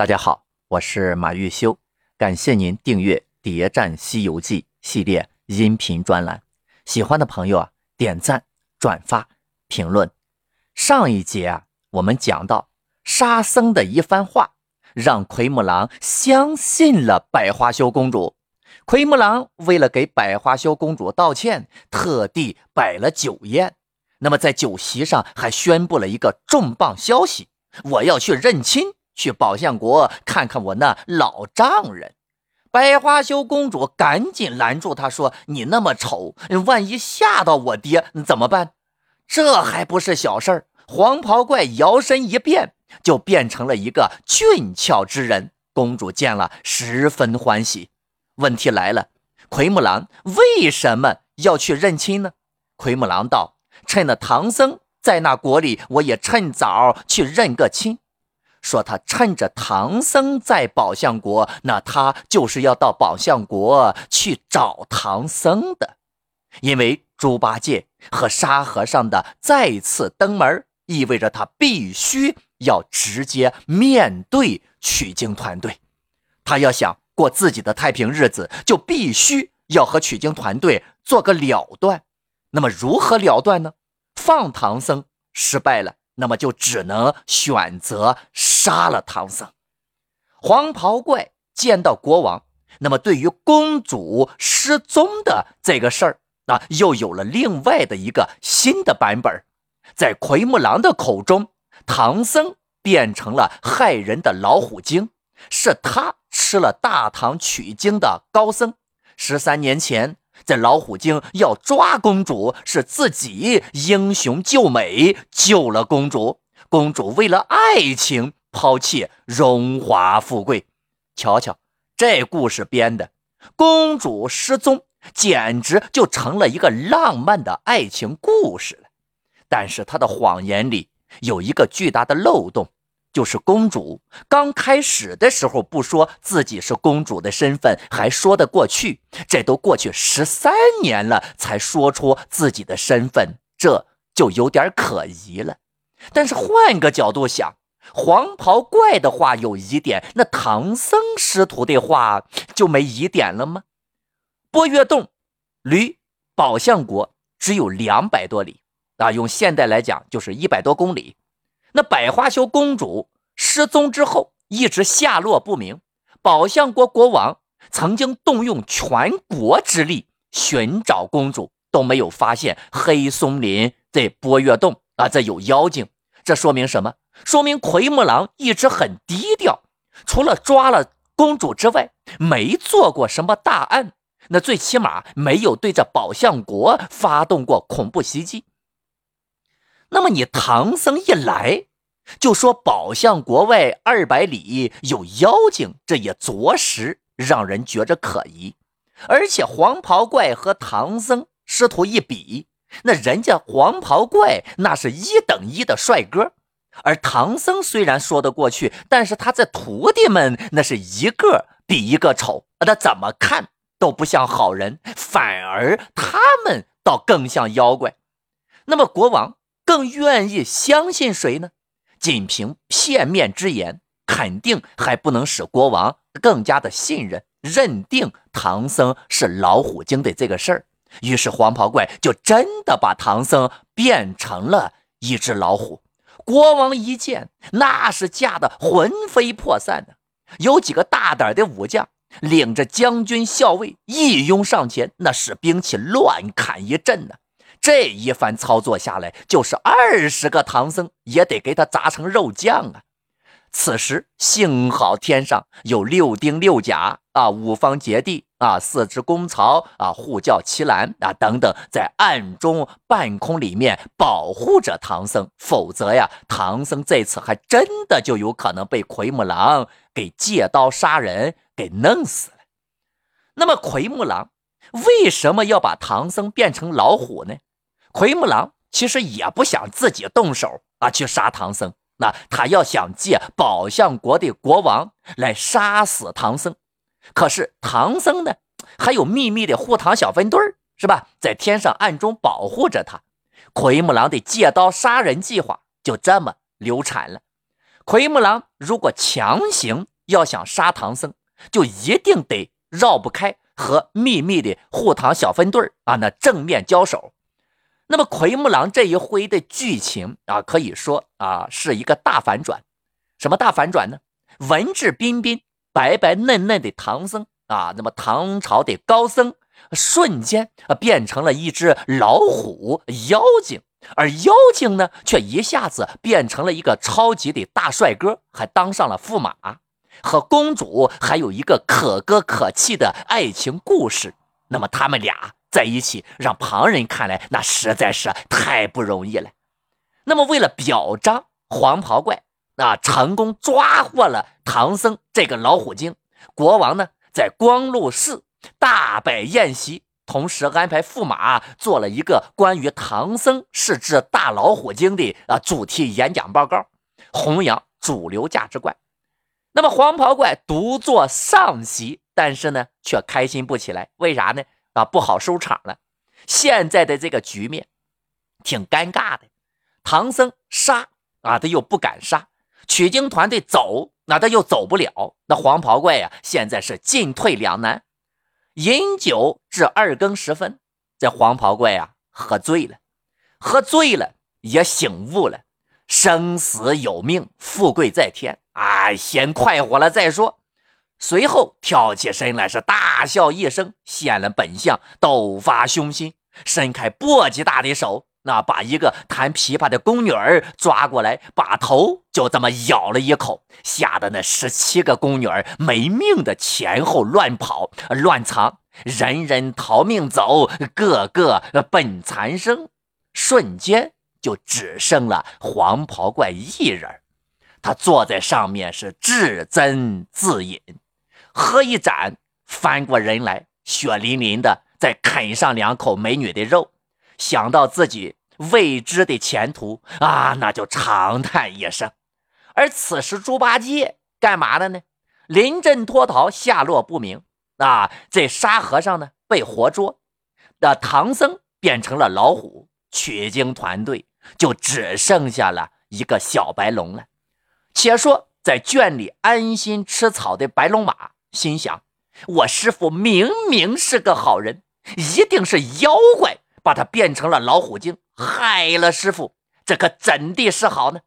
大家好，我是马玉修，感谢您订阅《谍战西游记》系列音频专栏。喜欢的朋友啊，点赞、转发、评论。上一节啊，我们讲到沙僧的一番话，让奎木狼相信了百花羞公主。奎木狼为了给百花羞公主道歉，特地摆了酒宴。那么在酒席上还宣布了一个重磅消息：我要去认亲。去宝象国看看我那老丈人，百花羞公主赶紧拦住他说：“你那么丑，万一吓到我爹怎么办？”这还不是小事儿。黄袍怪摇身一变，就变成了一个俊俏之人。公主见了十分欢喜。问题来了，奎木狼为什么要去认亲呢？奎木狼道：“趁那唐僧在那国里，我也趁早去认个亲。”说他趁着唐僧在宝象国，那他就是要到宝象国去找唐僧的，因为猪八戒和沙和尚的再次登门，意味着他必须要直接面对取经团队。他要想过自己的太平日子，就必须要和取经团队做个了断。那么如何了断呢？放唐僧失败了。那么就只能选择杀了唐僧。黄袍怪见到国王，那么对于公主失踪的这个事儿啊，又有了另外的一个新的版本。在奎木狼的口中，唐僧变成了害人的老虎精，是他吃了大唐取经的高僧。十三年前。这老虎精要抓公主，是自己英雄救美救了公主。公主为了爱情抛弃荣华富贵，瞧瞧这故事编的，公主失踪简直就成了一个浪漫的爱情故事了。但是她的谎言里有一个巨大的漏洞。就是公主刚开始的时候不说自己是公主的身份还说得过去，这都过去十三年了才说出自己的身份，这就有点可疑了。但是换个角度想，黄袍怪的话有疑点，那唐僧师徒的话就没疑点了吗？波月洞离宝象国只有两百多里啊，用现代来讲就是一百多公里。那百花羞公主失踪之后，一直下落不明。宝象国国王曾经动用全国之力寻找公主，都没有发现黑松林这波月洞啊，这有妖精。这说明什么？说明奎木狼一直很低调，除了抓了公主之外，没做过什么大案。那最起码没有对着宝象国发动过恐怖袭击。那么你唐僧一来就说宝象国外二百里有妖精，这也着实让人觉着可疑。而且黄袍怪和唐僧师徒一比，那人家黄袍怪那是一等一的帅哥，而唐僧虽然说得过去，但是他这徒弟们那是一个比一个丑，他怎么看都不像好人，反而他们倒更像妖怪。那么国王。更愿意相信谁呢？仅凭片面之言，肯定还不能使国王更加的信任、认定唐僧是老虎精的这个事儿。于是黄袍怪就真的把唐僧变成了一只老虎。国王一见，那是吓得魂飞魄散的。有几个大胆的武将，领着将军校尉一拥上前，那使兵器乱砍一阵呢。这一番操作下来，就是二十个唐僧也得给他砸成肉酱啊！此时幸好天上有六丁六甲啊，五方揭谛啊，四只公曹啊，护教齐兰啊等等，在暗中半空里面保护着唐僧，否则呀，唐僧这次还真的就有可能被奎木狼给借刀杀人，给弄死了。那么奎木狼为什么要把唐僧变成老虎呢？奎木狼其实也不想自己动手啊，去杀唐僧。那他要想借宝象国的国王来杀死唐僧，可是唐僧呢，还有秘密的护唐小分队是吧？在天上暗中保护着他。奎木狼的借刀杀人计划就这么流产了。奎木狼如果强行要想杀唐僧，就一定得绕不开和秘密的护唐小分队啊那正面交手。那么奎木狼这一回的剧情啊，可以说啊是一个大反转。什么大反转呢？文质彬彬、白白嫩嫩的唐僧啊，那么唐朝的高僧瞬间啊变成了一只老虎妖精，而妖精呢却一下子变成了一个超级的大帅哥，还当上了驸马，和公主还有一个可歌可泣的爱情故事。那么他们俩。在一起，让旁人看来那实在是太不容易了。那么，为了表彰黄袍怪啊成功抓获了唐僧这个老虎精，国王呢在光禄寺大摆宴席，同时安排驸马做了一个关于唐僧是只大老虎精的啊主题演讲报告，弘扬主流价值观。那么，黄袍怪独坐上席，但是呢却开心不起来，为啥呢？啊，不好收场了。现在的这个局面挺尴尬的。唐僧杀啊，他又不敢杀；取经团队走，那他又走不了。那黄袍怪呀，现在是进退两难。饮酒至二更时分，这黄袍怪呀，喝醉了，喝醉了也醒悟了，生死有命，富贵在天啊，先快活了再说。随后跳起身来，是大笑一声，现了本相，斗发凶心，伸开簸箕大的手，那把一个弹琵琶的宫女儿抓过来，把头就这么咬了一口，吓得那十七个宫女儿没命的前后乱跑乱藏，人人逃命走，个个奔残生，瞬间就只剩了黄袍怪一人，他坐在上面是自斟自饮。喝一盏，翻过人来，血淋淋的再啃上两口美女的肉，想到自己未知的前途啊，那就长叹一声。而此时猪八戒干嘛的呢？临阵脱逃，下落不明。啊，这沙和尚呢被活捉，那唐僧变成了老虎，取经团队就只剩下了一个小白龙了。且说在圈里安心吃草的白龙马。心想：我师傅明明是个好人，一定是妖怪把他变成了老虎精，害了师傅。这可怎地是好呢？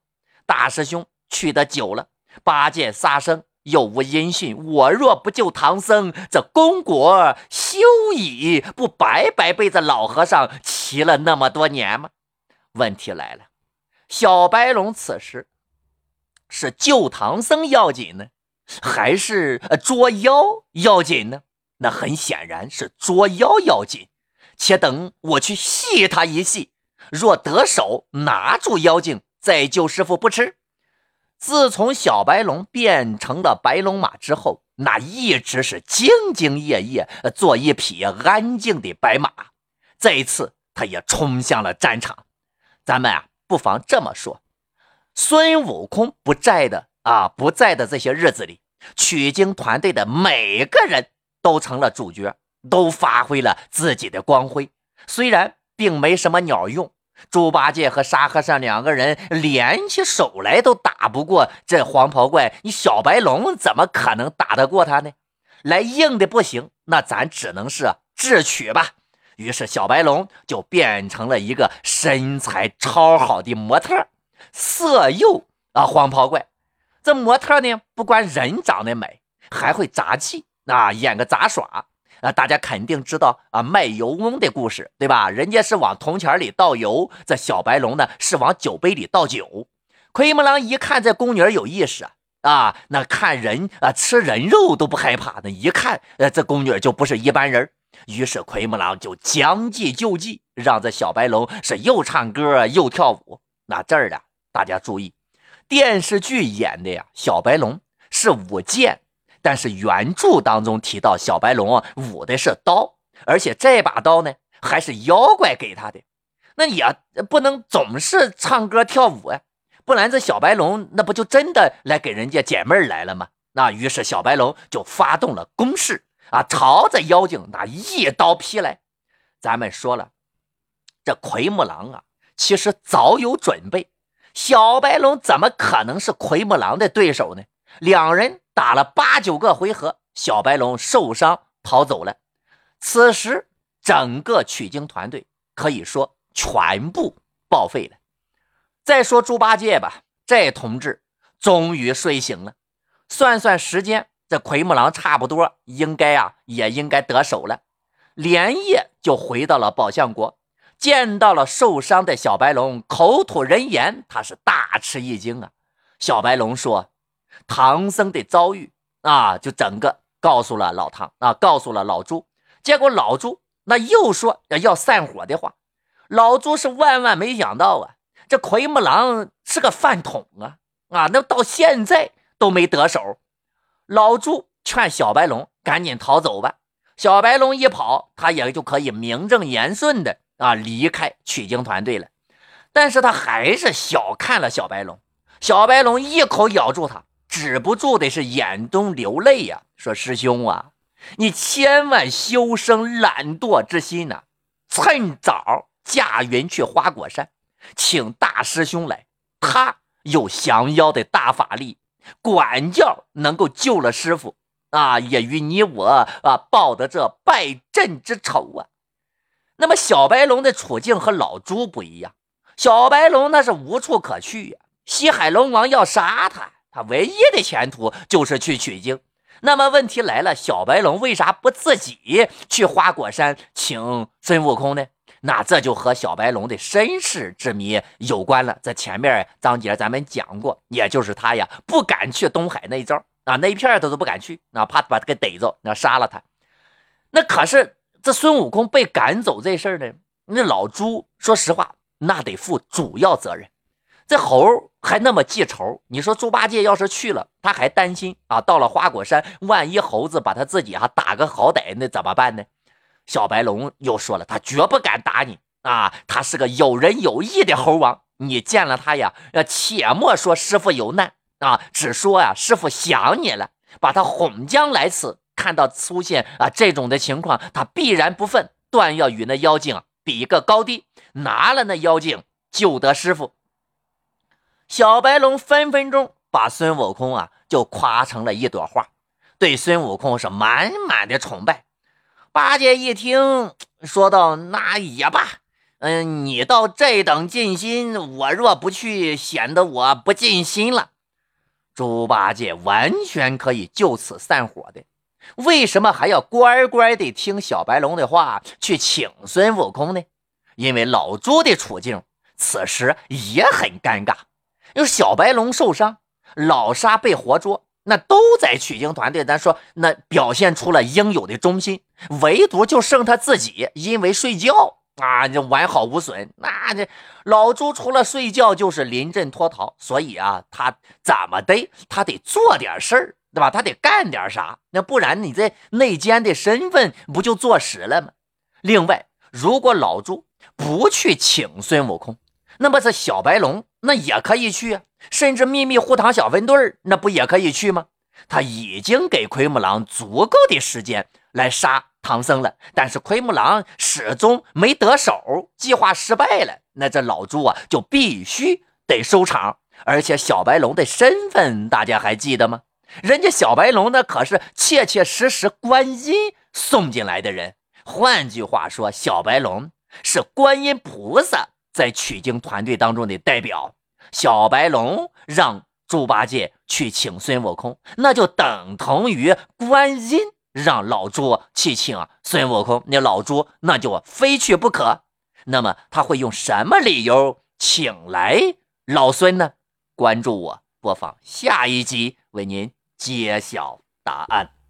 大师兄去的久了，八戒、沙僧又无音讯。我若不救唐僧，这功果休矣，不白白被这老和尚骑了那么多年吗？问题来了，小白龙此时是救唐僧要紧呢？还是捉妖要紧呢？那很显然是捉妖要紧。且等我去戏他一戏，若得手拿住妖精，再救师傅不迟。自从小白龙变成了白龙马之后，那一直是兢兢业业，做一匹安静的白马。这一次，他也冲向了战场。咱们啊，不妨这么说：孙悟空不在的。啊，不在的这些日子里，取经团队的每个人都成了主角，都发挥了自己的光辉。虽然并没什么鸟用，猪八戒和沙和尚两个人联起手来都打不过这黄袍怪，你小白龙怎么可能打得过他呢？来硬的不行，那咱只能是智取吧。于是小白龙就变成了一个身材超好的模特，色诱啊黄袍怪。这模特呢，不光人长得美，还会杂技啊，演个杂耍啊。大家肯定知道啊，卖油翁的故事，对吧？人家是往铜钱里倒油，这小白龙呢是往酒杯里倒酒。奎木狼一看这宫女有意思啊，那看人啊吃人肉都不害怕，那一看呃这宫女就不是一般人。于是奎木狼就将计就计，让这小白龙是又唱歌又跳舞。那这儿的大家注意。电视剧演的呀，小白龙是舞剑，但是原著当中提到小白龙，舞的是刀，而且这把刀呢还是妖怪给他的。那也不能总是唱歌跳舞啊，不然这小白龙那不就真的来给人家解闷来了吗？那于是小白龙就发动了攻势啊，朝着妖精那一刀劈来。咱们说了，这奎木狼啊，其实早有准备。小白龙怎么可能是奎木狼的对手呢？两人打了八九个回合，小白龙受伤逃走了。此时，整个取经团队可以说全部报废了。再说猪八戒吧，这同志终于睡醒了。算算时间，这奎木狼差不多应该啊，也应该得手了。连夜就回到了宝象国。见到了受伤的小白龙，口吐人言，他是大吃一惊啊！小白龙说：“唐僧的遭遇啊，就整个告诉了老唐啊，告诉了老朱。结果老朱那又说要散伙的话，老朱是万万没想到啊，这奎木狼是个饭桶啊啊！那到现在都没得手。老朱劝小白龙赶紧逃走吧，小白龙一跑，他也就可以名正言顺的。啊，离开取经团队了，但是他还是小看了小白龙。小白龙一口咬住他，止不住的是眼中流泪呀，说：“师兄啊，你千万休生懒惰之心呐！趁早驾云去花果山，请大师兄来，他有降妖的大法力，管教能够救了师傅啊，也与你我啊报得这败阵之仇啊。”那么小白龙的处境和老朱不一样，小白龙那是无处可去呀。西海龙王要杀他，他唯一的前途就是去取经。那么问题来了，小白龙为啥不自己去花果山请孙悟空呢？那这就和小白龙的身世之谜有关了。在前面章节咱们讲过，也就是他呀不敢去东海那一招啊，那一片他都不敢去，那怕把他给逮着，那杀了他。那可是。这孙悟空被赶走这事儿呢，那老猪说实话，那得负主要责任。这猴还那么记仇，你说猪八戒要是去了，他还担心啊，到了花果山，万一猴子把他自己哈打个好歹，那怎么办呢？小白龙又说了，他绝不敢打你啊，他是个有仁有义的猴王，你见了他呀，且莫说师傅有难啊，只说呀，师傅想你了，把他哄将来此。看到出现啊这种的情况，他必然不忿，断要与那妖精比一个高低，拿了那妖精救得师傅。小白龙分分钟把孙悟空啊就夸成了一朵花，对孙悟空是满满的崇拜。八戒一听，说道：“那也罢，嗯，你到这等尽心，我若不去，显得我不尽心了。”猪八戒完全可以就此散伙的。为什么还要乖乖地听小白龙的话去请孙悟空呢？因为老朱的处境此时也很尴尬。有小白龙受伤，老沙被活捉，那都在取经团队。咱说那表现出了应有的忠心，唯独就剩他自己，因为睡觉啊，就完好无损。那这老朱除了睡觉就是临阵脱逃，所以啊，他怎么的，他得做点事儿。对吧？他得干点啥，那不然你这内奸的身份不就坐实了吗？另外，如果老朱不去请孙悟空，那么这小白龙那也可以去啊，甚至秘密护堂小分队那不也可以去吗？他已经给奎木狼足够的时间来杀唐僧了，但是奎木狼始终没得手，计划失败了，那这老朱啊就必须得收场。而且小白龙的身份大家还记得吗？人家小白龙那可是切切实实观音送进来的人，换句话说，小白龙是观音菩萨在取经团队当中的代表。小白龙让猪八戒去请孙悟空，那就等同于观音让老猪去请孙悟空，那老猪那就非去不可。那么他会用什么理由请来老孙呢？关注我，播放下一集，为您。揭晓答案。